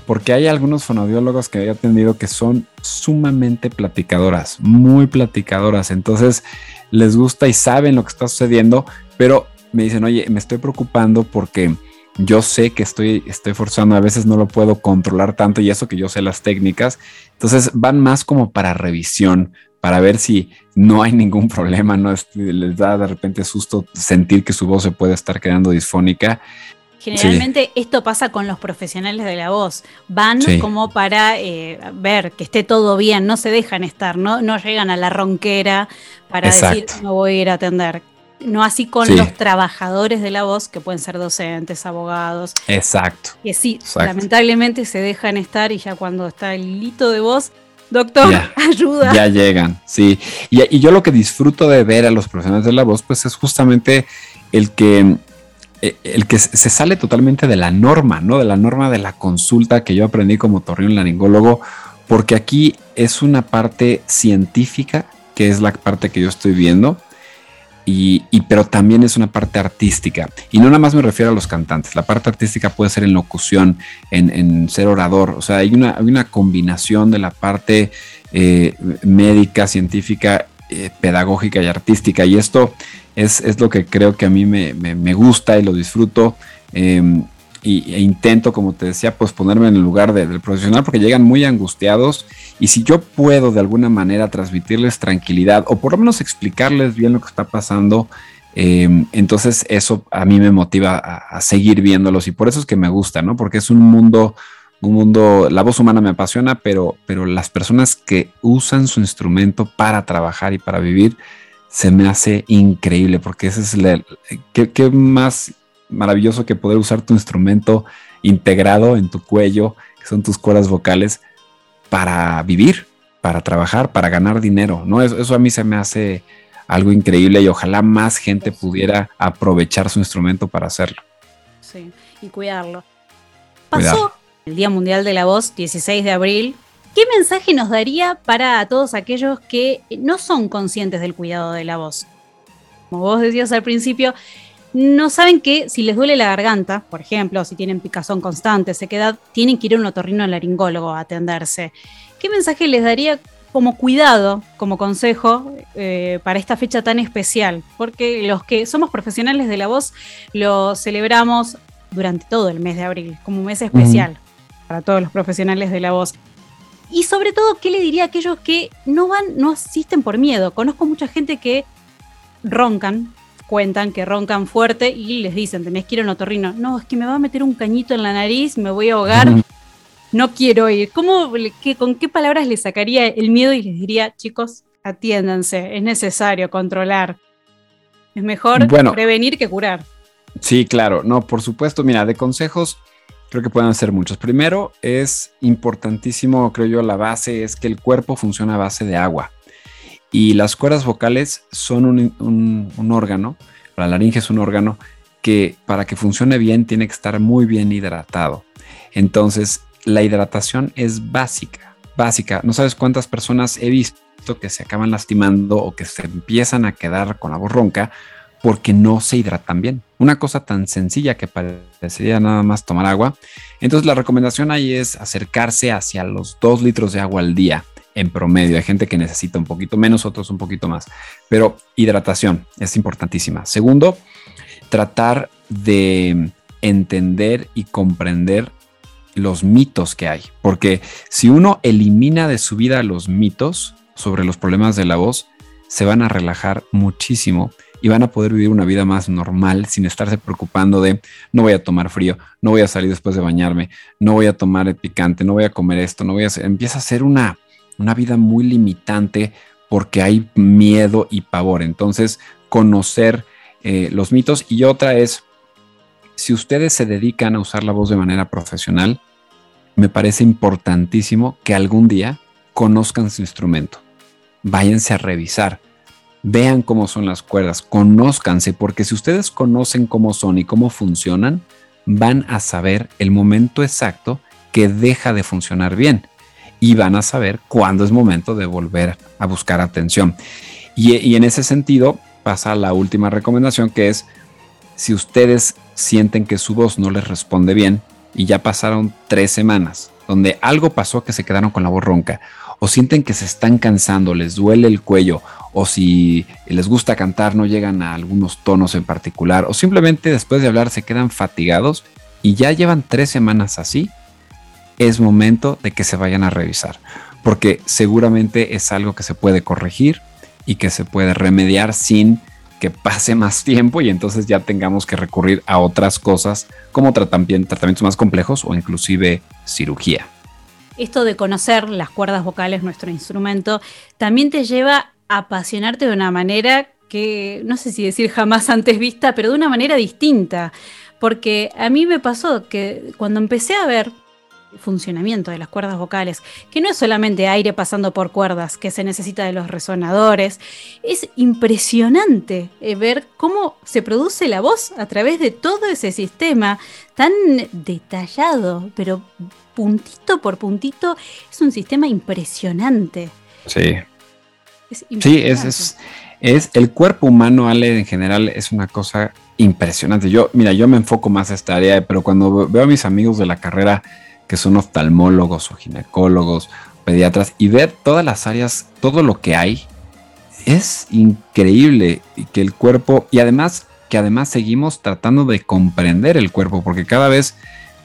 porque hay algunos fonoaudiólogos que he atendido que son sumamente platicadoras, muy platicadoras. Entonces les gusta y saben lo que está sucediendo, pero me dicen, oye, me estoy preocupando porque yo sé que estoy, estoy forzando, a veces no lo puedo controlar tanto y eso que yo sé las técnicas. Entonces van más como para revisión, para ver si no hay ningún problema, no les da de repente susto sentir que su voz se puede estar quedando disfónica. Generalmente esto pasa con los profesionales de la voz. Van como para eh, ver que esté todo bien, no se dejan estar, no, no llegan a la ronquera para decir no voy a ir a atender no así con los trabajadores de la voz, que pueden ser docentes, abogados. Exacto. Que sí, lamentablemente se dejan estar y ya cuando está el hito de voz, doctor, ayuda. Ya llegan, sí. Y, yo lo que disfruto de ver a los profesionales de la voz, pues es justamente el que eh, el que se sale totalmente de la norma, ¿no? De la norma de la consulta que yo aprendí como torreón laringólogo, porque aquí es una parte científica, que es la parte que yo estoy viendo, y, pero también es una parte artística. Y no nada más me refiero a los cantantes. La parte artística puede ser en locución, en, ser orador. O sea, hay una, una combinación de la parte eh, médica, científica, eh, pedagógica y artística. Y esto es, lo que creo que a mí me, gusta y lo disfruto. Em, y, e intento, como te decía, pues ponerme en el lugar del profesional porque llegan muy angustiados y si yo puedo de alguna manera transmitirles tranquilidad o por lo menos explicarles bien lo que está pasando, em, entonces eso a mí me motiva a, seguir viéndolos y por eso es que me gusta, ¿no? Porque es un mundo, un mundo, la voz humana me apasiona, pero, pero las personas que usan su instrumento para trabajar y para vivir, se me hace increíble porque ese es el, ¿qué, más maravilloso que poder usar tu instrumento integrado en tu cuello, que son tus cuerdas vocales, para vivir, para trabajar, para ganar dinero. ¿no? Eso, a mí se me hace algo increíble y ojalá más gente pudiera aprovechar su instrumento para hacerlo. Sí, y cuidarlo. Pasó el Día Mundial de la Voz, 16 de abril. ¿Qué mensaje nos daría para todos aquellos que no son conscientes del cuidado de la voz? Como vos decías al principio, no saben que si les duele la garganta, por ejemplo, si tienen picazón constante, sequedad, tienen que ir a un otorrino laringólogo a atenderse. ¿Qué mensaje les daría como cuidado, como consejo eh, para esta fecha tan especial? Porque los que somos profesionales de la voz lo celebramos durante todo el mes de abril, como un mes especial para todos los profesionales de la voz. Y sobre todo, ¿qué le diría a aquellos que no van, no asisten por miedo? Conozco mucha gente que roncan cuentan que roncan fuerte y les dicen, tenés que ir a un otorrino. No, es que me va a meter un cañito en la nariz, me voy a ahogar, no quiero ir. ¿Cómo, qué, ¿Con qué palabras les sacaría el miedo y les diría, chicos, atiéndanse, es necesario controlar? Es mejor prevenir que curar. Sí, claro, no, por supuesto, mira, de consejos creo que pueden ser muchos. Primero, es importantísimo, creo yo, la base es que el cuerpo funciona a base de agua. Y las cuerdas vocales son un, órgano, la laringe es un órgano que para que funcione bien tiene que estar muy bien hidratado. Entonces, la hidratación es básica, básica. No sabes cuántas personas he visto que se acaban lastimando o que se empiezan a quedar con la voz ronca porque no se hidratan bien. Una cosa tan sencilla que parecería nada más tomar agua. Entonces la recomendación ahí es acercarse hacia los dos litros de agua al día en promedio. Hay gente que necesita un poquito menos, otros un poquito más. Pero hidratación es importantísima. Segundo, tratar de entender y comprender los mitos que hay. Porque si uno elimina de su vida los mitos sobre los problemas de la voz, se van a relajar muchísimo y van a poder vivir una vida más normal sin estarse preocupando de no voy a tomar frío, no voy a salir después de bañarme, no voy a tomar picante, no voy a comer esto, no voy a hacer. Empieza a ser una una vida muy limitante porque hay miedo y pavor. Entonces, conocer eh, los mitos. Y otra es, si ustedes se dedican a usar la voz de manera profesional, me parece importantísimo que algún día conozcan su instrumento. Váyanse a revisar. Vean cómo son las cuerdas, conózcanse, porque si ustedes conocen cómo son y cómo funcionan, van a saber el momento exacto que deja de funcionar bien y van a saber cuándo es momento de volver a buscar atención. Y, en ese sentido pasa la última recomendación que es si ustedes sienten que su voz no les responde bien y ya pasaron tres semanas donde algo pasó que se quedaron con la voz ronca o sienten que se están cansando, les duele el cuello o si les gusta cantar no llegan a algunos tonos en particular o simplemente después de hablar se quedan fatigados y ya llevan tres semanas así, es momento de que se vayan a revisar, porque seguramente es algo que se puede corregir y que se puede remediar sin que pase más tiempo y entonces ya tengamos que recurrir a otras cosas como tratamientos más complejos o inclusive cirugía. Esto de conocer las cuerdas vocales, nuestro instrumento, también te lleva a apasionarte de una manera que no sé si decir jamás antes vista, pero de una manera distinta. Porque a mí me pasó que cuando empecé a ver funcionamiento de las cuerdas vocales, que no es solamente aire pasando por cuerdas, que se necesita de los resonadores. Es impresionante eh, ver cómo se produce la voz a través de todo ese sistema tan detallado, pero puntito por puntito, es un sistema impresionante. Sí. Es sí, es, es, el cuerpo humano, Ale, en general, es una cosa impresionante. Yo, mira, yo me enfoco más a esta área, pero cuando veo a mis amigos de la carrera, que son oftalmólogos o ginecólogos, pediatras, y ver todas las áreas, todo lo que hay, es increíble que el cuerpo, y además que además seguimos tratando de comprender el cuerpo, porque cada vez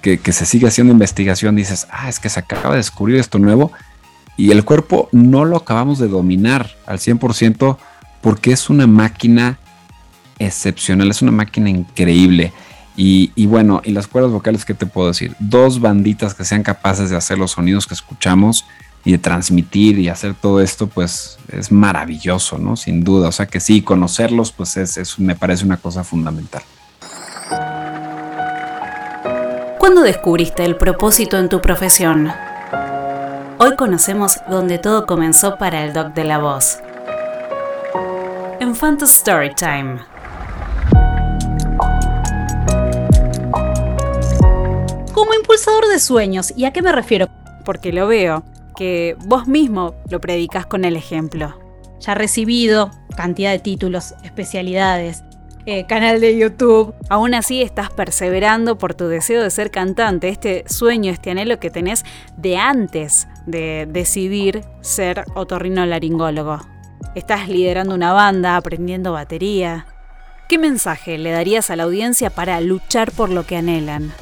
que, se sigue haciendo investigación dices, ah, es que se acaba de descubrir esto nuevo, y el cuerpo no lo acabamos de dominar al 100% porque es una máquina excepcional, es una máquina increíble. Y, bueno, y las cuerdas vocales, ¿qué te puedo decir? Dos banditas que sean capaces de hacer los sonidos que escuchamos y de transmitir y hacer todo esto, pues es maravilloso, ¿no? Sin duda. O sea que sí, conocerlos, pues es, me parece una cosa fundamental. ¿Cuándo descubriste el propósito en tu profesión? Hoy conocemos donde todo comenzó para el Doc de la Voz. En Phantom Storytime. Como impulsador de sueños. ¿Y a qué me refiero? Porque lo veo, que vos mismo lo predicas con el ejemplo. Ya recibido cantidad de títulos, especialidades, eh, canal de YouTube. Aún así estás perseverando por tu deseo de ser cantante, este sueño, este anhelo que tenés de antes de decidir ser otorrinolaringólogo. Estás liderando una banda, aprendiendo batería. ¿Qué mensaje le darías a la audiencia para luchar por lo que anhelan?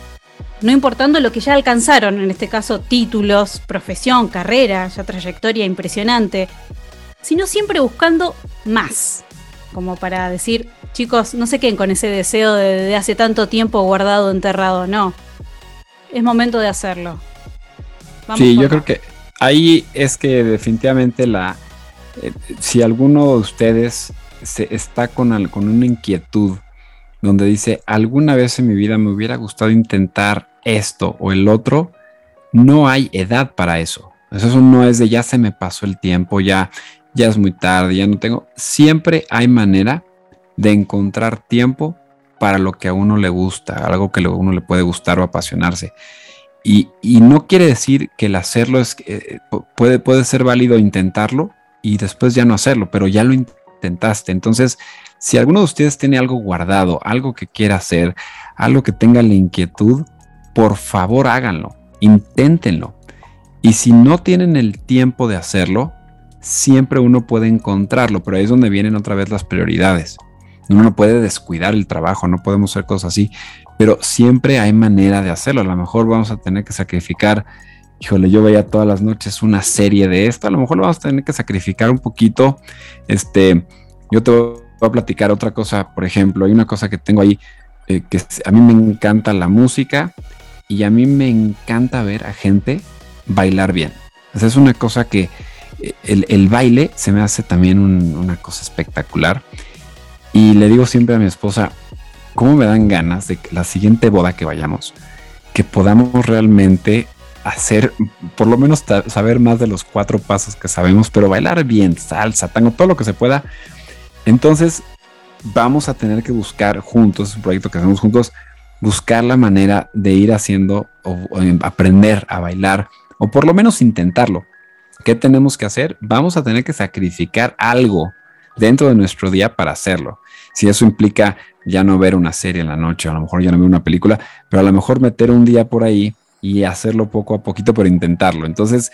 No importando lo que ya alcanzaron, en este caso títulos, profesión, carrera, ya trayectoria impresionante, sino siempre buscando más, como para decir, chicos, no se queden con ese deseo de, hace tanto tiempo guardado, enterrado, no. Es momento de hacerlo. sí, yo creo que ahí es que definitivamente la... Eh, si alguno de ustedes se está con, con una inquietud donde dice, alguna vez en mi vida me hubiera gustado intentar esto o el otro, no hay edad para eso. Eso no es de ya se me pasó el tiempo, ya, ya es muy tarde, ya no tengo. Siempre hay manera de encontrar tiempo para lo que a uno le gusta, algo que a uno le puede gustar o apasionarse. Y, no quiere decir que el hacerlo es, eh, puede, puede ser válido intentarlo y después ya no hacerlo, pero ya lo intentaste. Entonces, si alguno de ustedes tiene algo guardado, algo que quiera hacer, algo que tenga la inquietud, por favor háganlo, inténtenlo. Y si no tienen el tiempo de hacerlo, siempre uno puede encontrarlo, pero ahí es donde vienen otra vez las prioridades. Uno no puede descuidar el trabajo, no podemos hacer cosas así, pero siempre hay manera de hacerlo. A lo mejor vamos a tener que sacrificar, híjole, yo veía todas las noches una serie de esto, a lo mejor vamos a tener que sacrificar un poquito. Este, yo te voy a platicar otra cosa, por ejemplo, hay una cosa que tengo ahí eh, que a mí me encanta la música y a mí me encanta ver a gente bailar bien. es una cosa que eh, el, baile se me hace también una cosa espectacular. Y le digo siempre a mi esposa, ¿cómo me dan ganas de que la siguiente boda que vayamos, que podamos realmente hacer, por lo menos saber más de los cuatro pasos que sabemos, pero bailar bien, salsa, tango, todo lo que se pueda. Entonces, vamos a tener que buscar juntos, es un proyecto que hacemos juntos, buscar la manera de ir haciendo o, aprender a bailar o por lo menos intentarlo. ¿Qué tenemos que hacer? Vamos a tener que sacrificar algo dentro de nuestro día para hacerlo. Si eso implica ya no ver una serie en la noche, a lo mejor ya no ver una película, pero a lo mejor meter un día por ahí y hacerlo poco a poquito, pero intentarlo. Entonces,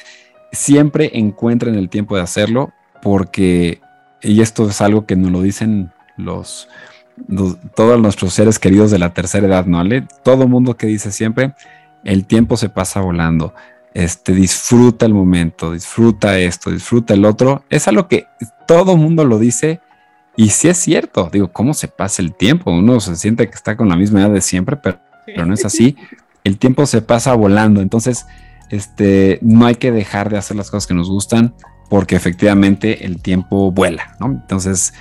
siempre encuentren el tiempo de hacerlo porque, y esto es algo que nos lo dicen los, todos nuestros seres queridos de la tercera edad, ¿no? Ale? Todo mundo que dice siempre, el tiempo se pasa volando. Este, disfruta el momento, disfruta esto, disfruta el otro. Es algo que todo mundo lo dice y sí es cierto. Digo, ¿cómo se pasa el tiempo? Uno se siente que está con la misma edad de siempre, pero, pero no es así. El tiempo se pasa volando. Entonces, este, no hay que dejar de hacer las cosas que nos gustan porque efectivamente el tiempo vuela, ¿no? Entonces,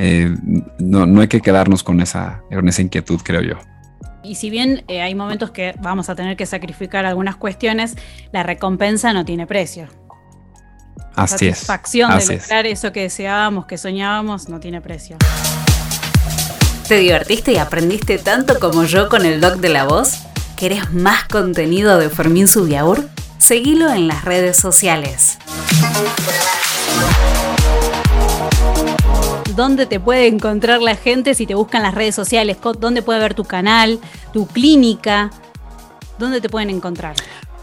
eh, no, no, hay que quedarnos con esa, con esa inquietud, creo yo. Y si bien eh, hay momentos que vamos a tener que sacrificar algunas cuestiones, la recompensa no tiene precio. Así la satisfacción de lograr eso que deseábamos, que soñábamos, no tiene precio. ¿Te divertiste y aprendiste tanto como yo con el doc de la voz? ¿Querés más contenido de Fermín Subiaur? Seguilo en las redes sociales dónde te puede encontrar la gente si te buscan las redes sociales, dónde puede ver tu canal, tu clínica, dónde te pueden encontrar.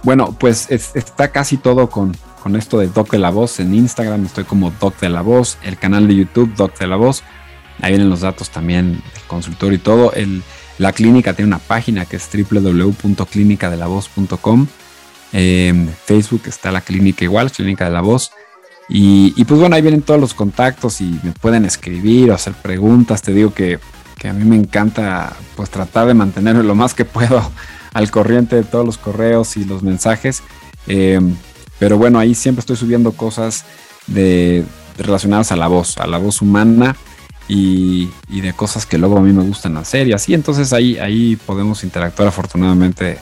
Bueno, pues está casi todo con, con esto de Doc de la Voz. En Instagram estoy como Doc de la Voz, el canal de YouTube Doc de la Voz. Ahí vienen los datos también del consultorio y todo. El, la clínica tiene una página que es www.clinicadelavoz.com. En Facebook está la clínica igual, Clínica de la Voz. Y, pues bueno, ahí vienen todos los contactos y me pueden escribir o hacer preguntas. Te digo que, a mí me encanta pues tratar de mantenerme lo más que puedo al corriente de todos los correos y los mensajes. Eh, pero bueno, ahí siempre estoy subiendo cosas de, relacionadas a la voz, a la voz humana y, de cosas que luego a mí me gustan hacer y así. Entonces ahí, ahí podemos interactuar afortunadamente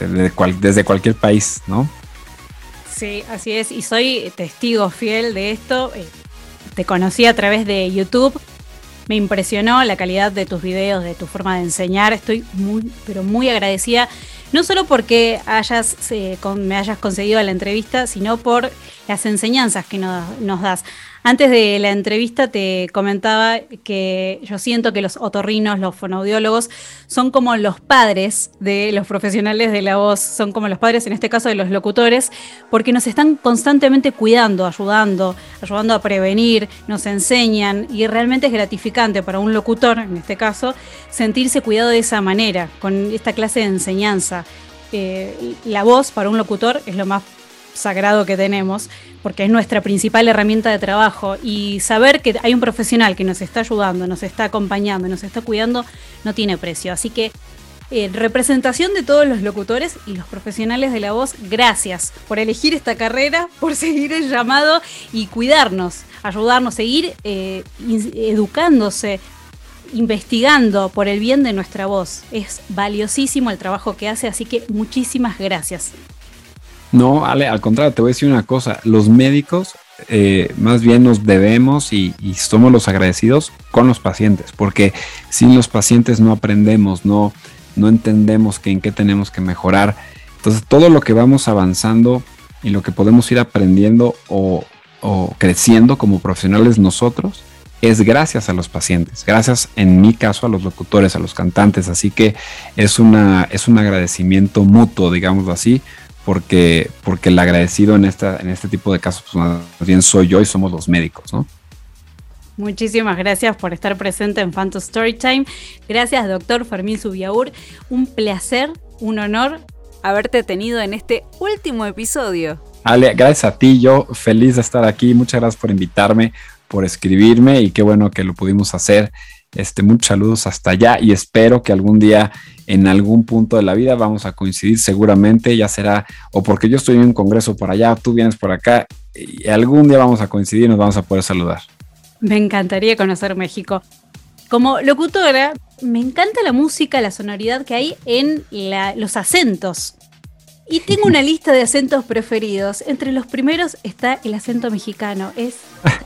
desde cualquier país, ¿no? Sí, así es. Y soy testigo fiel de esto. Eh, te conocí a través de YouTube. Me impresionó la calidad de tus videos, de tu forma de enseñar. Estoy muy, pero muy agradecida. No solo porque hayas, eh, me hayas concedido la entrevista, sino por las enseñanzas que nos das. Antes de la entrevista te comentaba que yo siento que los otorrinos, los fonoaudiólogos, son como los padres de los profesionales de la voz, son como los padres en este caso de los locutores, porque nos están constantemente cuidando, ayudando, ayudando a prevenir, nos enseñan y realmente es gratificante para un locutor, en este caso, sentirse cuidado de esa manera, con esta clase de enseñanza. Eh, la voz para un locutor es lo más sagrado que tenemos, porque es nuestra principal herramienta de trabajo, y saber que hay un profesional que nos está ayudando, nos está acompañando, nos está cuidando, no tiene precio. Así que en representación de todos los locutores y los profesionales de la voz, gracias por elegir esta carrera, por seguir el llamado y cuidarnos, ayudarnos, seguir eh, educándose, investigando por el bien de nuestra voz. Es valiosísimo el trabajo que hace, así que muchísimas gracias. No, Ale, al contrario, te voy a decir una cosa, los médicos eh, más bien nos debemos y, somos los agradecidos con los pacientes, porque sin los pacientes no aprendemos, no, no entendemos que en qué tenemos que mejorar. Entonces todo lo que vamos avanzando y lo que podemos ir aprendiendo o, o creciendo como profesionales nosotros es gracias a los pacientes, gracias en mi caso a los locutores, a los cantantes, así que es, una, es un agradecimiento mutuo, digámoslo así, porque, porque el agradecido en, esta, en este tipo de casos pues, más bien soy yo y somos los médicos, ¿no? Muchísimas gracias por estar presente en Phantom Storytime. Gracias, doctor Fermín Subiaur. Un placer, un honor haberte tenido en este último episodio. Ale, gracias a ti, yo feliz de estar aquí. Muchas gracias por invitarme, por escribirme y qué bueno que lo pudimos hacer. Este, muchos saludos hasta allá y espero que algún día en algún punto de la vida vamos a coincidir seguramente, ya será o porque yo estoy en un congreso por allá, tú vienes por acá y algún día vamos a coincidir y nos vamos a poder saludar. Me encantaría conocer México. Como locutora, me encanta la música, la sonoridad que hay en los acentos. Y tengo una lista de acentos preferidos. Entre los primeros está el acento mexicano. Es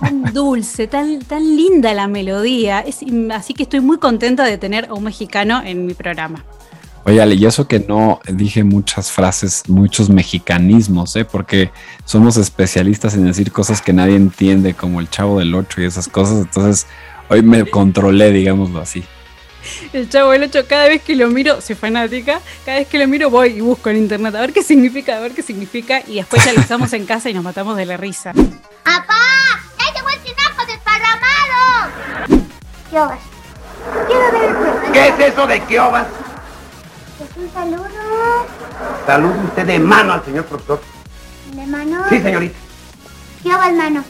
tan dulce, tan, tan linda la melodía. así que estoy muy contenta de tener a un mexicano en mi programa. Oye, Ale, y eso que no dije muchas frases, muchos mexicanismos, ¿eh? porque somos especialistas en decir cosas que nadie entiende, como el chavo del 8 y esas cosas. Entonces, hoy me controlé, digámoslo así. El chavo del 8, cada vez que lo miro, soy fanática, cada vez que lo miro voy y busco en internet a ver qué significa, a ver qué significa, y después ya lo usamos en casa y nos matamos de la risa. ¡Papá! ¡Ya llegó el tinaco desparramado! Kiobas. Quiero ver ¿Qué es eso de Kiobas? Es un saludo. Salude usted de mano al señor profesor. ¿De mano? Sí, señorita. Kiobas, mano.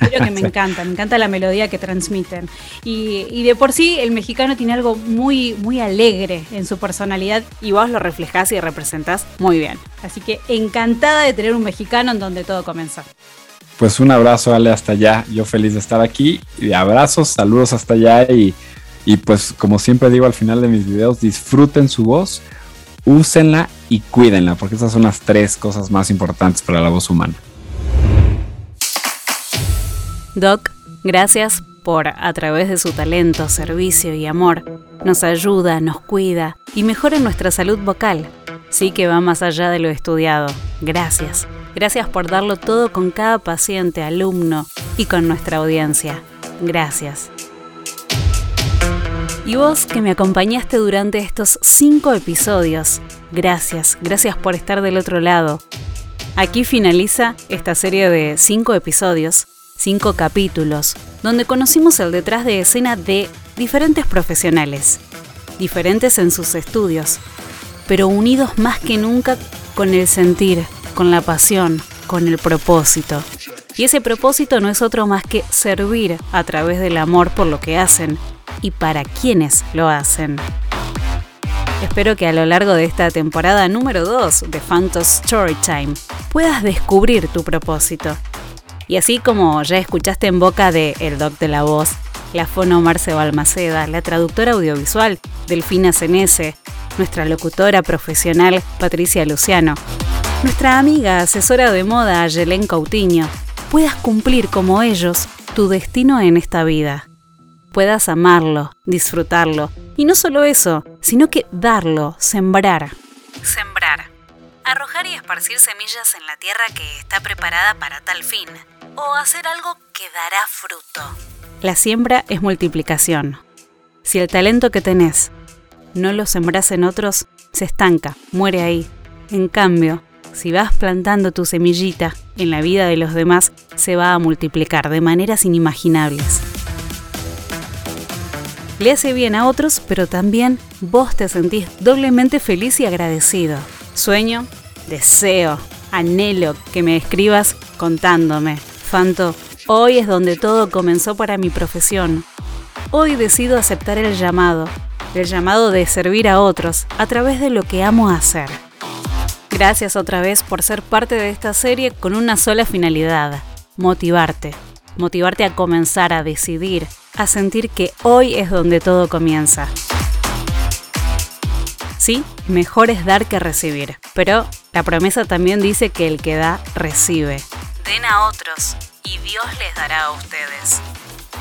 En serio que me encanta, me encanta la melodía que transmiten. Y, y, de por sí el mexicano tiene algo muy, muy alegre en su personalidad y vos lo reflejás y representás muy bien. Así que encantada de tener un mexicano en donde todo comenzó. Pues un abrazo, Ale, hasta allá. Yo feliz de estar aquí. Y abrazos, saludos hasta allá. Y, y pues como siempre digo al final de mis videos, disfruten su voz, úsenla y cuídenla, porque esas son las tres cosas más importantes para la voz humana. Doc, gracias por, a través de su talento, servicio y amor, nos ayuda, nos cuida y mejora nuestra salud vocal. Sí que va más allá de lo estudiado. Gracias. Gracias por darlo todo con cada paciente, alumno y con nuestra audiencia. Gracias. Y vos que me acompañaste durante estos cinco episodios, gracias, gracias por estar del otro lado. Aquí finaliza esta serie de cinco episodios cinco capítulos, donde conocimos el detrás de escena de diferentes profesionales, diferentes en sus estudios, pero unidos más que nunca con el sentir, con la pasión, con el propósito. Y ese propósito no es otro más que servir a través del amor por lo que hacen y para quienes lo hacen. Espero que a lo largo de esta temporada número 2 de Phantom Storytime puedas descubrir tu propósito y así como ya escuchaste en boca de El Doc de la Voz, la fono Marce Balmaceda, la traductora audiovisual Delfina Cenese, nuestra locutora profesional Patricia Luciano, nuestra amiga asesora de moda Ayelen Cautiño, puedas cumplir como ellos tu destino en esta vida. Puedas amarlo, disfrutarlo, y no solo eso, sino que darlo, sembrar. Sembrar. Arrojar y esparcir semillas en la tierra que está preparada para tal fin o hacer algo que dará fruto. La siembra es multiplicación. Si el talento que tenés no lo sembras en otros, se estanca, muere ahí. En cambio, si vas plantando tu semillita en la vida de los demás, se va a multiplicar de maneras inimaginables. Le hace bien a otros, pero también vos te sentís doblemente feliz y agradecido. Sueño, deseo, Anhelo que me escribas contándome. Fanto, hoy es donde todo comenzó para mi profesión. Hoy decido aceptar el llamado, el llamado de servir a otros a través de lo que amo hacer. Gracias otra vez por ser parte de esta serie con una sola finalidad, motivarte. Motivarte a comenzar, a decidir, a sentir que hoy es donde todo comienza. Sí, mejor es dar que recibir, pero la promesa también dice que el que da, recibe. Den a otros y Dios les dará a ustedes.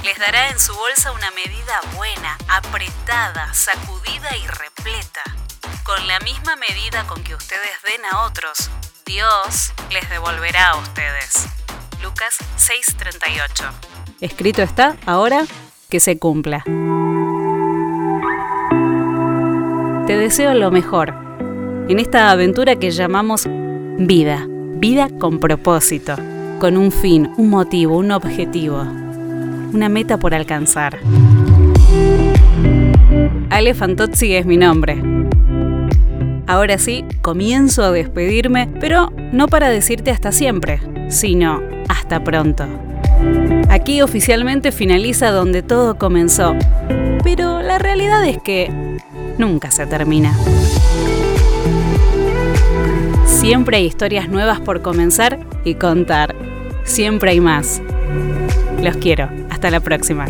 Les dará en su bolsa una medida buena, apretada, sacudida y repleta. Con la misma medida con que ustedes den a otros, Dios les devolverá a ustedes. Lucas 6:38. Escrito está, ahora que se cumpla. Te deseo lo mejor en esta aventura que llamamos vida, vida con propósito, con un fin, un motivo, un objetivo, una meta por alcanzar. Ale Fantozzi es mi nombre. Ahora sí, comienzo a despedirme, pero no para decirte hasta siempre, sino hasta pronto. Aquí oficialmente finaliza donde todo comenzó, pero la realidad es que nunca se termina. Siempre hay historias nuevas por comenzar y contar. Siempre hay más. Los quiero. Hasta la próxima.